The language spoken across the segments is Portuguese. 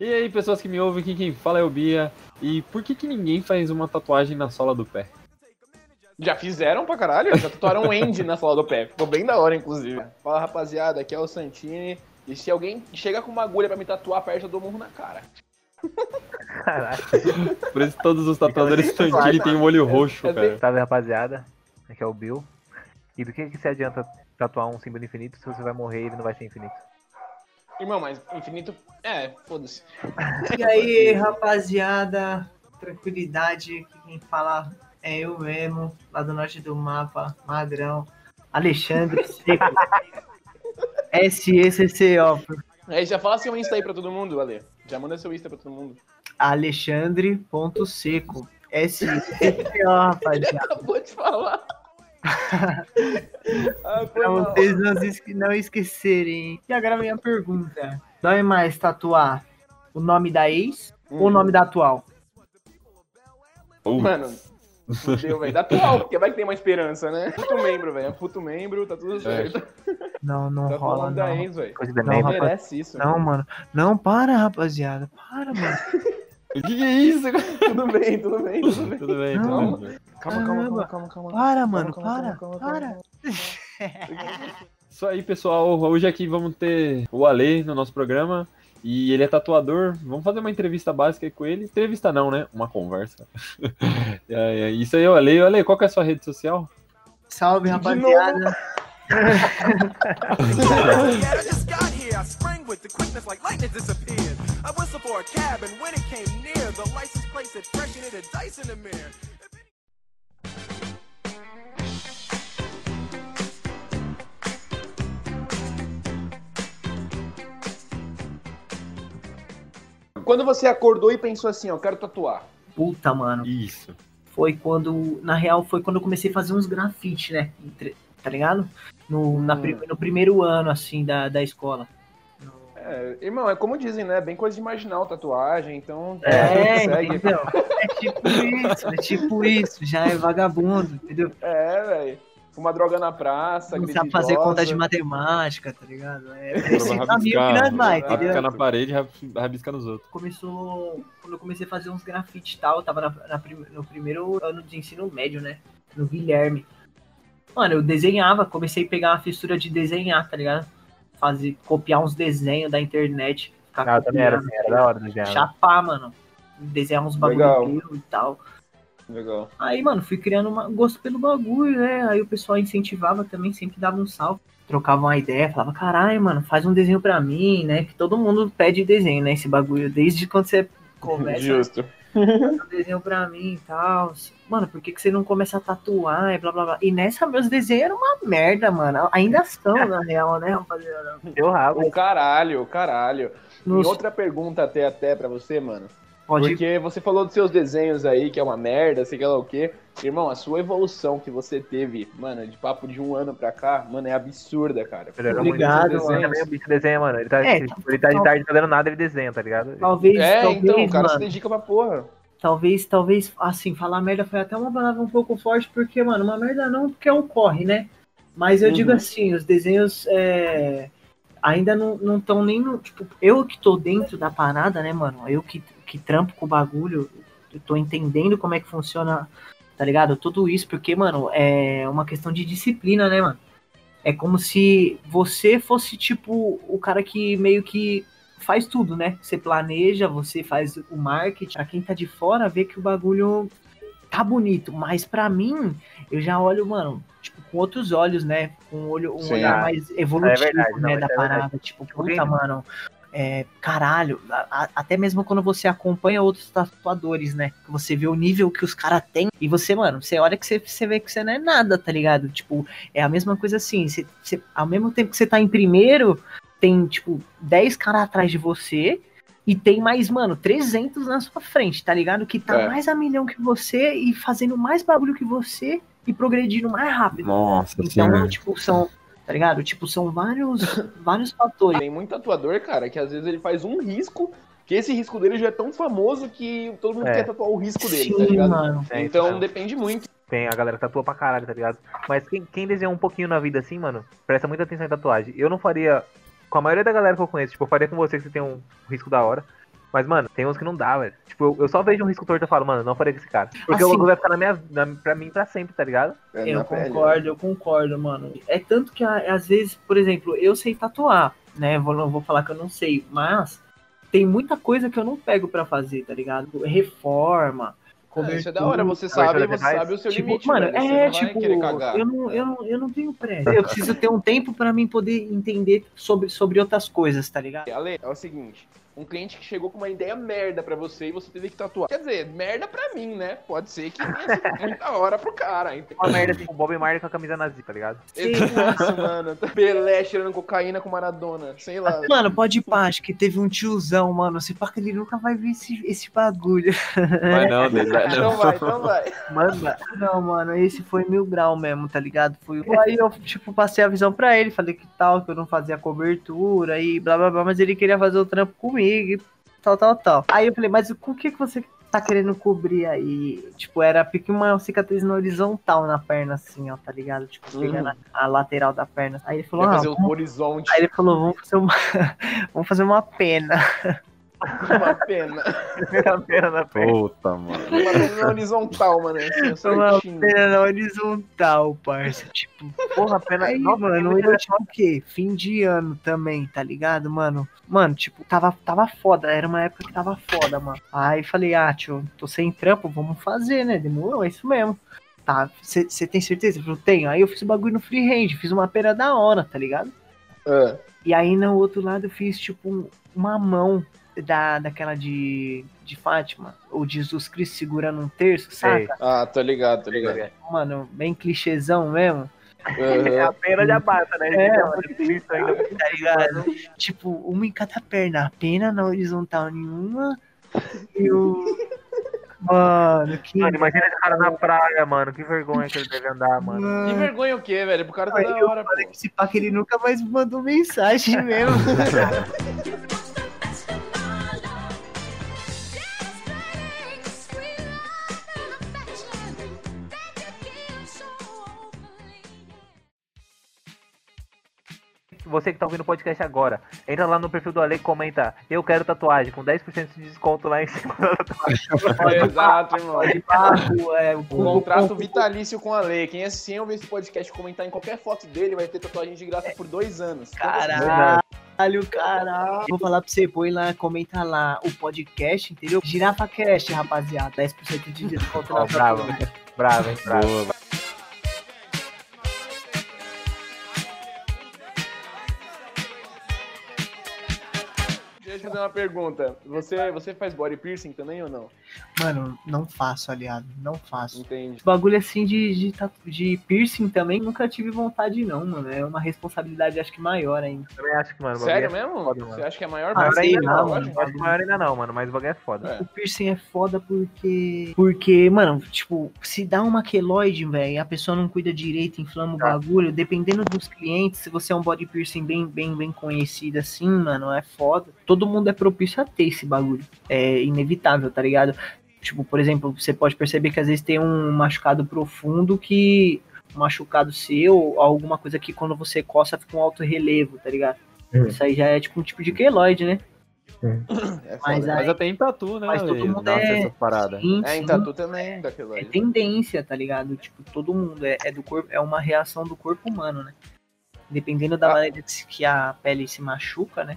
E aí, pessoas que me ouvem, aqui quem fala é o Bia. E por que, que ninguém faz uma tatuagem na sola do pé? Já fizeram pra caralho, já tatuaram um end na sola do pé. Ficou bem da hora, inclusive. Fala, rapaziada, aqui é o Santini. E se alguém chega com uma agulha pra me tatuar perto, eu dou um murro na cara. Caralho. Por isso todos os tatuadores Santini têm um olho roxo, É bem- cara. Salve, rapaziada. Aqui é o Bill. E do que, que se adianta tatuar um símbolo infinito se você vai morrer e ele não vai ser infinito? Irmão, mas infinito. É, foda-se. E aí, rapaziada, tranquilidade, aqui quem fala é eu mesmo, lá do norte do mapa, Madrão, Alexandre Seco, SECCO, Aí já fala seu Insta aí pra todo mundo, Ale. Já manda seu Insta pra todo mundo. Alexandre.seco, SECCO, rapaziada, Acabou de falar. Ah, pra vocês não, esque- não esquecerem. E agora vem a pergunta, dói mais tatuar o nome da ex ou o nome da atual? Uh, Mano, fudeu, velho. Da atual, porque vai que tem uma esperança, né? Puto membro, velho. É Puto membro, tá tudo certo. Não, não Tá rola falando da não. ex, Não, rapaz. Merece isso. Não, mano. Não, para, rapaziada. Para, mano. o que, que é isso? Tudo bem, tudo bem, tudo bem. Tudo bem, Não. tudo bem. Calma, calma, calma, calma, calma. Para, mano. calma, Para. calma, calma, Para. Isso aí, pessoal. Hoje aqui vamos ter o Ale no nosso programa. E ele é tatuador. Vamos fazer uma entrevista básica aí com ele. Entrevista não, né? Uma conversa. É, é, Isso aí, o Ale. Ale, qual que é a sua rede social? Salve, rapaziada. For a cab, and when it came near, the license plate said fresh and it had dice in the mirror. Quando você acordou e pensou assim, ó, eu quero tatuar. Puta, mano. Isso. Foi quando. Na real, foi quando eu comecei a fazer uns grafite, né? Entre- Tá ligado? No, na Hum. pri- no primeiro ano, assim, da, da escola. É, irmão, é como dizem, né? Bem coisa de marginal, tatuagem, então. É, entendeu? É tipo isso, é tipo isso. Já é vagabundo, entendeu? É, velho. Fumar droga na praça, Não sabe fazer conta de matemática, tá ligado? É Rabiscar, 60 mil que nós vai, rabiscar entendeu? na parede e rab- rabiscar nos outros. começou. Quando eu comecei a fazer uns grafite e tal, eu tava na, na no primeiro ano de ensino médio, né? No Guilherme. Mano, eu desenhava, comecei a pegar uma fissura de desenhar, tá ligado? Fazer, copiar uns desenhos da internet. Ficar Ah, também era assim, era da hora desenhar. Chapar, mano. Desenhar uns bagulho e tal. Legal. Aí, mano, fui criando uma, gosto pelo bagulho, né? Aí o pessoal incentivava também, sempre dava um salve. Trocava uma ideia, falava, caralho, mano, faz um desenho pra mim, né? Que todo mundo pede desenho, né? Esse bagulho, desde quando você começa Justo. Um desenho pra mim e tal. Mano, por que, que você não começa a tatuar e blá blá blá? E nessa, meus desenhos eram uma merda, mano. Ainda são, na real, né, rapaziada? Deu rabo. O caralho, o caralho. Nos- E outra pergunta até até pra você, mano. Pode Porque você falou dos seus desenhos aí, que é uma merda, sei lá o quê. Irmão, a sua evolução que você teve, mano, de papo de um ano pra cá, mano, é absurda, cara. Melhorou Obrigado, muito. mano. Também o bicho desenha, mano. Ele tá, É, ele, ele tá de tarde fazendo nada, ele desenha, tá ligado? Talvez, É, talvez, então, o cara se mano. dedica pra porra. Talvez, talvez, assim, falar merda foi até uma palavra um pouco forte, porque, mano, uma merda não, porque é um corre, né? Mas eu Uhum. digo assim, os desenhos é, ainda não estão nem no. Tipo, eu que tô dentro da parada, né, mano? Eu que, que trampo com o bagulho, eu tô entendendo como é que funciona, tá ligado? Tudo isso, porque, mano, é uma questão de disciplina, né, mano? É como se você fosse, tipo, o cara que meio que faz tudo, né? Você planeja, você faz o marketing. Pra quem tá de fora, vê que o bagulho tá bonito. Mas pra mim, eu já olho, mano, tipo, com outros olhos, né? Com um, olho, um Sim. olhar mais evolutivo, É verdade, né? não, da é parada. Tipo, Alguém- puta, mano. É, caralho, a- a- até mesmo quando você acompanha outros tatuadores, né? Você vê o nível que os caras têm e você, mano, você olha que você, você vê que você não é nada, tá ligado? Tipo, é a mesma coisa assim, você, você- ao mesmo tempo que você tá em primeiro, tem, tipo, 10 caras atrás de você e tem mais, mano, 300 na sua frente, tá ligado? Que tá É. mais a milhão que você e fazendo mais bagulho que você e progredindo mais rápido. Nossa Então, senhora. tipo, são, tá ligado? Tipo, são vários, vários fatores. Tem muito tatuador, cara, que às vezes ele faz um risco, que esse risco dele já é tão famoso que todo mundo É. quer tatuar o risco dele, tá Sim, ligado? mano. É, Então não. depende muito. Tem a galera que tatua pra caralho, tá ligado? Mas quem, quem desenha um pouquinho na vida assim, mano, presta muita atenção em tatuagem. Eu não faria. Com a maioria da galera que eu conheço, tipo, eu faria com você que você tem um risco da hora. Mas, mano, tem uns que não dá, velho. Tipo, eu, eu só vejo um risco torto e falo, mano, não farei com esse cara. Porque o Assim- bagulho vai ficar na minha, na, pra mim pra sempre, tá ligado? É, Eu na pele, concordo, eu concordo, mano. É tanto que às vezes, por exemplo, eu sei tatuar, né? Vou, não vou falar que eu não sei, mas tem muita coisa que eu não pego pra fazer, tá ligado? Reforma, Ah, isso é da hora, você sabe, você sabe o seu Tipo, limite, mano, velho, é tipo, eu não, eu, não, eu não tenho pressa. Eu preciso ter um tempo pra mim poder entender sobre, sobre outras coisas, tá ligado? Ale, é o seguinte, um cliente que chegou com uma ideia merda pra você e você teve que tatuar. Quer dizer, merda pra mim, né? Pode ser que tenha muita hora pro cara. Então, Uma merda assim, o Bob Marley com a camisa nazi, tá ligado? Isso, mano. Pelé cheirando cocaína com Maradona. Sei lá. Mano, pode ir pá, acho que teve um tiozão, mano. Se pá que ele nunca vai ver esse, esse bagulho. Mas não, vai- Então não. vai, então vai. Manda. Não, mano, esse foi mil grau mesmo, tá ligado? Foi... Aí eu, tipo, passei a visão pra ele, falei que tal, que eu não fazia cobertura e blá blá blá, mas ele queria fazer o trampo comigo e tal, tal, tal. Aí eu falei, mas o que, que você tá querendo cobrir aí? Tipo, era pique uma cicatriz na horizontal na perna, assim, ó, tá ligado? Tipo, Uhum. pegando a, a lateral da perna. Aí ele falou, ah, fazer o vamos... horizonte. Aí ele falou, vamos fazer uma, vamos fazer uma pena. Uma pena. Primeira pena na perna. Puta, mano. Uma pena horizontal, mano. Assim, Uma pena na horizontal, parça. Tipo, Porra, pena. Aí, Nossa, mano, eu tinha o quê? Fim de ano também, tá ligado, mano? Mano, tipo, tava, tava foda, era uma época que tava foda, mano. Aí falei, ah, tio, tô sem trampo, vamos fazer, né? Demorou, é isso mesmo. Tá, você tem certeza? Eu falei, tenho. Aí eu fiz o bagulho no freehand, fiz uma pera da hora, tá ligado? Ah, E aí no outro lado eu fiz, tipo, um- uma mão da, daquela de, de Fátima, ou de Jesus Cristo segurando um terço, Sei. saca? ah, tô ligado, tô ligado. Mano, bem clichêzão mesmo. É Aham. a pena de abata, né? É, É, mano. Ainda. tá ligado? tipo, uma em cada perna, a pena na horizontal nenhuma. E o. Mano, que. Mano, imagina esse cara na praia, mano. Que vergonha que ele deve andar, mano. Que Mano, vergonha o quê, velho? Pro cara tá Aí da hora, pô. esse pá que ele nunca mais mandou mensagem mesmo. Você que tá ouvindo o podcast agora, entra lá no perfil do Ale e comenta. Eu quero tatuagem, com 10% de desconto lá em cima da tatuagem. Exato, irmão. É, o Um contrato vitalício com a lei. Quem assistir eu ver esse podcast comentar em qualquer foto dele vai ter tatuagem de graça por dois anos. Caralho, caralho. Vou falar pra você, põe lá, comenta lá o podcast, entendeu? Girafa Cast, rapaziada. 10% de desconto Ó, na bravo. Bravo, hein? Bravo. Boa. Deixa eu fazer uma pergunta. Você, você faz body piercing também ou não? Mano, não faço, aliado. Não faço. Entendi. Bagulho assim de, de, de piercing também, nunca tive vontade, não, mano. É uma responsabilidade, acho que maior ainda. Também acho que, mano. Sério é mesmo? foda, mano. Você acha que é maior? Ah, Maior ainda não, mano. mano. Acho que maior ainda não, mano. Mas o bagulho é foda. É. O piercing é foda porque. Porque, mano, tipo, se dá uma queloide, velho, e a pessoa não cuida direito, inflama o Tá. bagulho, dependendo dos clientes, se você é um body piercing bem, bem, bem conhecido assim, mano, é foda. Todo mundo é propício a ter esse bagulho. É inevitável, tá ligado? Tipo, por exemplo, você pode perceber que às vezes tem um machucado profundo que. Um machucado seu, ou alguma coisa que quando você coça fica um alto relevo, tá ligado? Hum. Isso aí já é tipo um tipo de queloide, né? É Mas aí- Mas até em tatu, né? Mas todo mundo Nossa, é- essas paradas. Sim, É, em sim. tatu também, daquilo É tendência, tá ligado? Tipo, todo mundo é, é do corpo, é uma reação do corpo humano, né? Dependendo da Ah. maneira que a pele se machuca, né?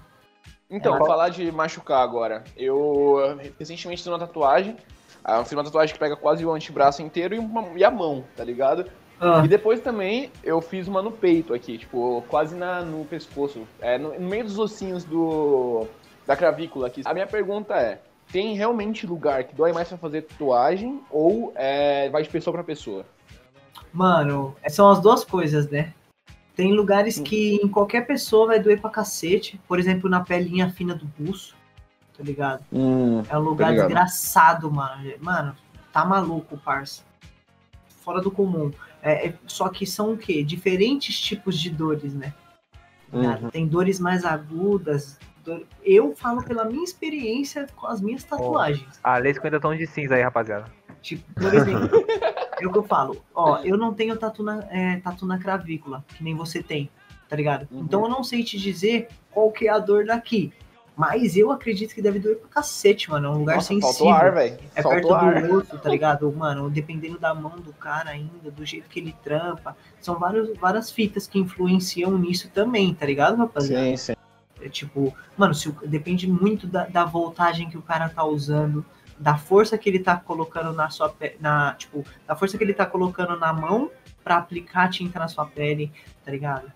Então, É, vou falar de machucar agora. Eu recentemente fiz uma tatuagem. Ah, eu fiz uma tatuagem que pega quase o antebraço inteiro e, uma- e a mão, tá ligado? Ah, E depois também eu fiz uma no peito aqui, tipo, quase na, no pescoço. É, no, no meio dos ossinhos do, da clavícula aqui. A minha pergunta é: tem realmente lugar que dói mais pra fazer tatuagem ou é, vai de pessoa pra pessoa? Mano, são as duas coisas, né? Tem lugares que em qualquer pessoa vai doer pra cacete. Por exemplo, na pelinha fina do pulso, tá ligado? Hum, É um lugar ligado. desgraçado, mano. Mano, tá maluco, parça. Fora do comum. É, é- só que são o quê? Diferentes tipos de dores, né? Tá? Uhum. Tem dores mais agudas. dor- Eu falo pela minha experiência com as minhas tatuagens. Ah, lê 50 tons de cinza aí, rapaziada. Tipo, por exemplo, é o que eu falo. Ó, eu não tenho tatu na, é, tatu na cravícula, que nem você tem, tá ligado? Uhum. Então eu não sei te dizer qual que é a dor daqui. Mas eu acredito que deve doer pra cacete, mano. É um lugar Nossa, sensível. ar, velho. É faltou perto ar. do osso, tá ligado? Mano, dependendo da mão do cara ainda, do jeito que ele trampa. São vários, várias fitas que influenciam nisso também, tá ligado, rapaziada? Sim, sim. É tipo, mano, se depende muito da, da voltagem que o cara tá usando, da força que ele tá colocando na sua pele, na, tipo, da força que ele tá colocando na mão pra aplicar a tinta na sua pele, tá ligado?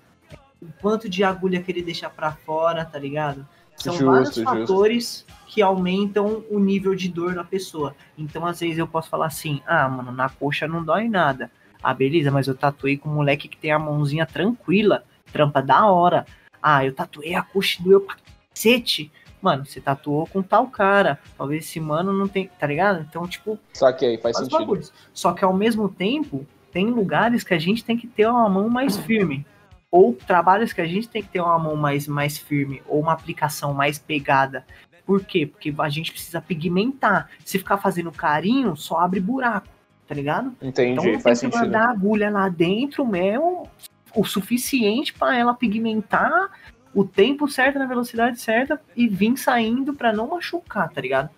O quanto de agulha que ele deixa pra fora, tá ligado? São Justo, vários justo. fatores que aumentam o nível de dor na pessoa. Então, às vezes eu posso falar assim: "Ah, mano, na coxa não dói nada". Ah, beleza, mas eu tatuei com um moleque que tem a mãozinha tranquila, trampa da hora. Ah, eu tatuei a coxa e doeu pra cacete. Mano, você tatuou com tal cara. Talvez esse mano não tem. Tá ligado? Então, tipo, Saquei, faz faz sentido. bagulhos. Só que ao mesmo tempo, tem lugares que a gente tem que ter uma mão mais firme. Ou trabalhos que a gente tem que ter uma mão mais, mais firme. Ou uma aplicação mais pegada. Por quê? Porque a gente precisa pigmentar. Se ficar fazendo carinho, só abre buraco. Tá ligado? Entendi, Então tem faz que sentido. mandar agulha lá dentro mesmo, o suficiente para ela pigmentar o tempo certo na velocidade certa e vir saindo para não machucar, tá ligado?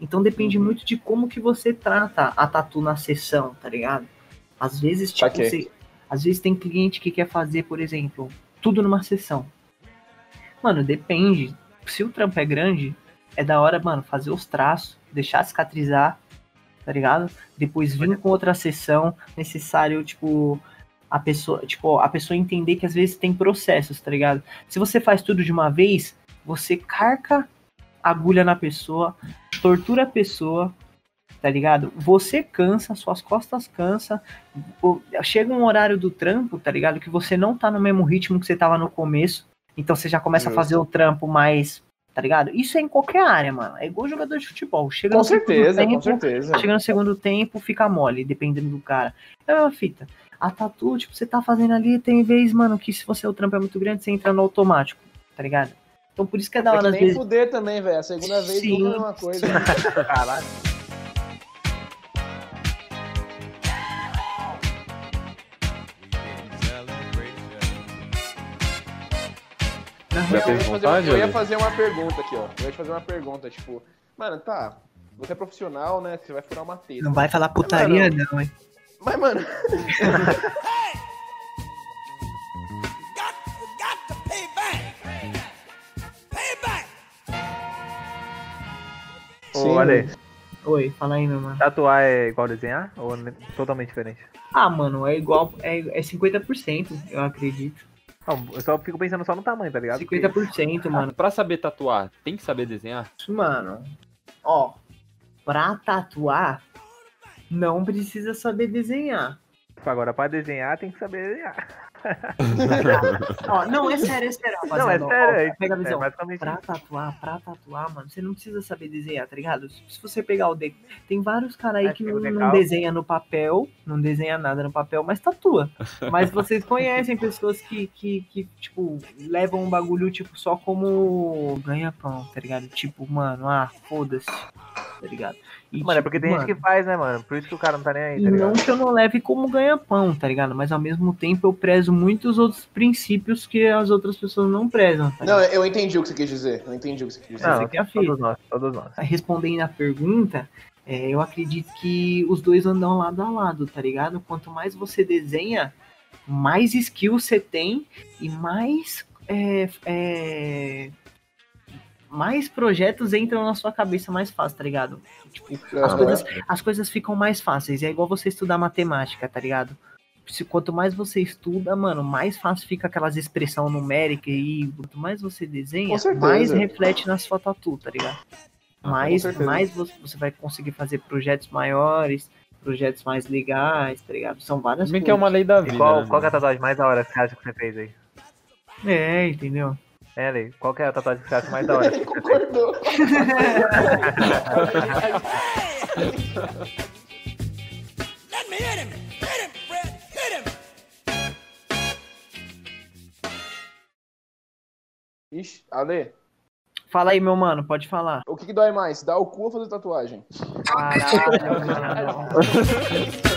Então depende Uhum. muito de como que você trata a tatu na sessão, tá ligado? Às vezes, tipo, Saquei. você- às vezes tem cliente que quer fazer, por exemplo, tudo numa sessão. Mano, depende. Se o trampo é grande, é da hora, mano, fazer os traços, deixar cicatrizar, tá ligado? Depois vir com outra sessão, necessário, tipo, a pessoa, tipo, a pessoa entender que às vezes tem processos, tá ligado? Se você faz tudo de uma vez, você carca agulha na pessoa, tortura a pessoa, tá ligado? Você cansa, suas costas cansa, chega um horário do trampo, tá ligado? Que você não tá no mesmo ritmo que você tava no começo, então você já começa Justo. a fazer o trampo mais, tá ligado? Isso é em qualquer área, mano. É igual jogador de futebol. Chega Com certeza, com tempo, certeza. Chega no segundo tempo, fica mole, dependendo do cara. É a mesma fita. A tatu, tipo, você tá fazendo ali, tem vez, mano, que se você o trampo é muito grande, você entra no automático, tá ligado? Então por isso que é da É hora, que às nem vezes. fuder também, velho. A segunda vez Sim, nunca é a mesma coisa. Caralho. Já eu, ia fazer, vontade, eu ia fazer uma pergunta aqui, ó. Eu ia te fazer uma pergunta, tipo, mano, tá. Você é profissional, né? Você vai furar uma teta. não vai falar putaria, Mano, não, hein? Mas, mano. Ô, Ale, Oi, fala aí, meu mano. tatuar é igual desenhar? Ou ne- totalmente diferente? Ah, mano, é igual. É, é 50%, eu acredito. Não, eu só fico pensando só no tamanho, tá ligado? 50%, mano. Pra saber tatuar, tem que saber desenhar? Mano. Ó, pra tatuar, não precisa saber desenhar. Agora, pra desenhar, tem que saber desenhar. Ó, não, é sério, é sério, Não, é sério. ó, é- Pega a é visão. basicamente Pra tatuar, pra tatuar, mano, você não precisa saber desenhar, tá ligado? Se você pegar o deck, tem vários caras aí É, que não, não desenha no papel, não desenha nada no papel, mas tatua. Mas vocês conhecem pessoas que, que, que, tipo, levam um bagulho, tipo, só como ganha-pão, tá ligado? Tipo, mano, ah, foda-se, tá ligado? E, Mano, é tipo, porque tem mano, gente que faz, né, mano? Por isso que o cara não tá nem aí, tá não ligado? que eu não leve como ganha-pão, tá ligado? Mas ao mesmo tempo eu prezo muitos outros princípios que as outras pessoas não prezam, tá não, eu entendi o que você quis dizer. Eu entendi o que você quis dizer. Não, aqui é a todos nós, todos nós. Respondendo a pergunta, é, eu acredito que os dois andam lado a lado, tá ligado? Quanto mais você desenha, mais skill você tem e mais. é, é, mais projetos entram na sua cabeça mais fácil, tá ligado? Tipo, as coisas, as coisas ficam mais fáceis. É igual você estudar matemática, tá ligado? Se, quanto mais você estuda, mano, mais fácil fica aquelas expressão numérica e quanto mais você desenha, mais reflete na sua tatu, tá ligado? Mais, certeza. mais você, você vai conseguir fazer projetos maiores, projetos mais legais, tá ligado? São várias Bem que é uma lei da vida. E qual, né, qual que é a tatuagem mais da hora que você acha que você fez aí? É, entendeu? É, Ale, qual que é a tatuagem que você acha mais da hora? Ele concordou. Let me hit him. Hit him, Fred. Hit him. Ixi, Ale, Fala aí, meu mano, pode falar. o que, que dói mais? Dar o cu ou fazer tatuagem? Caralho, mano.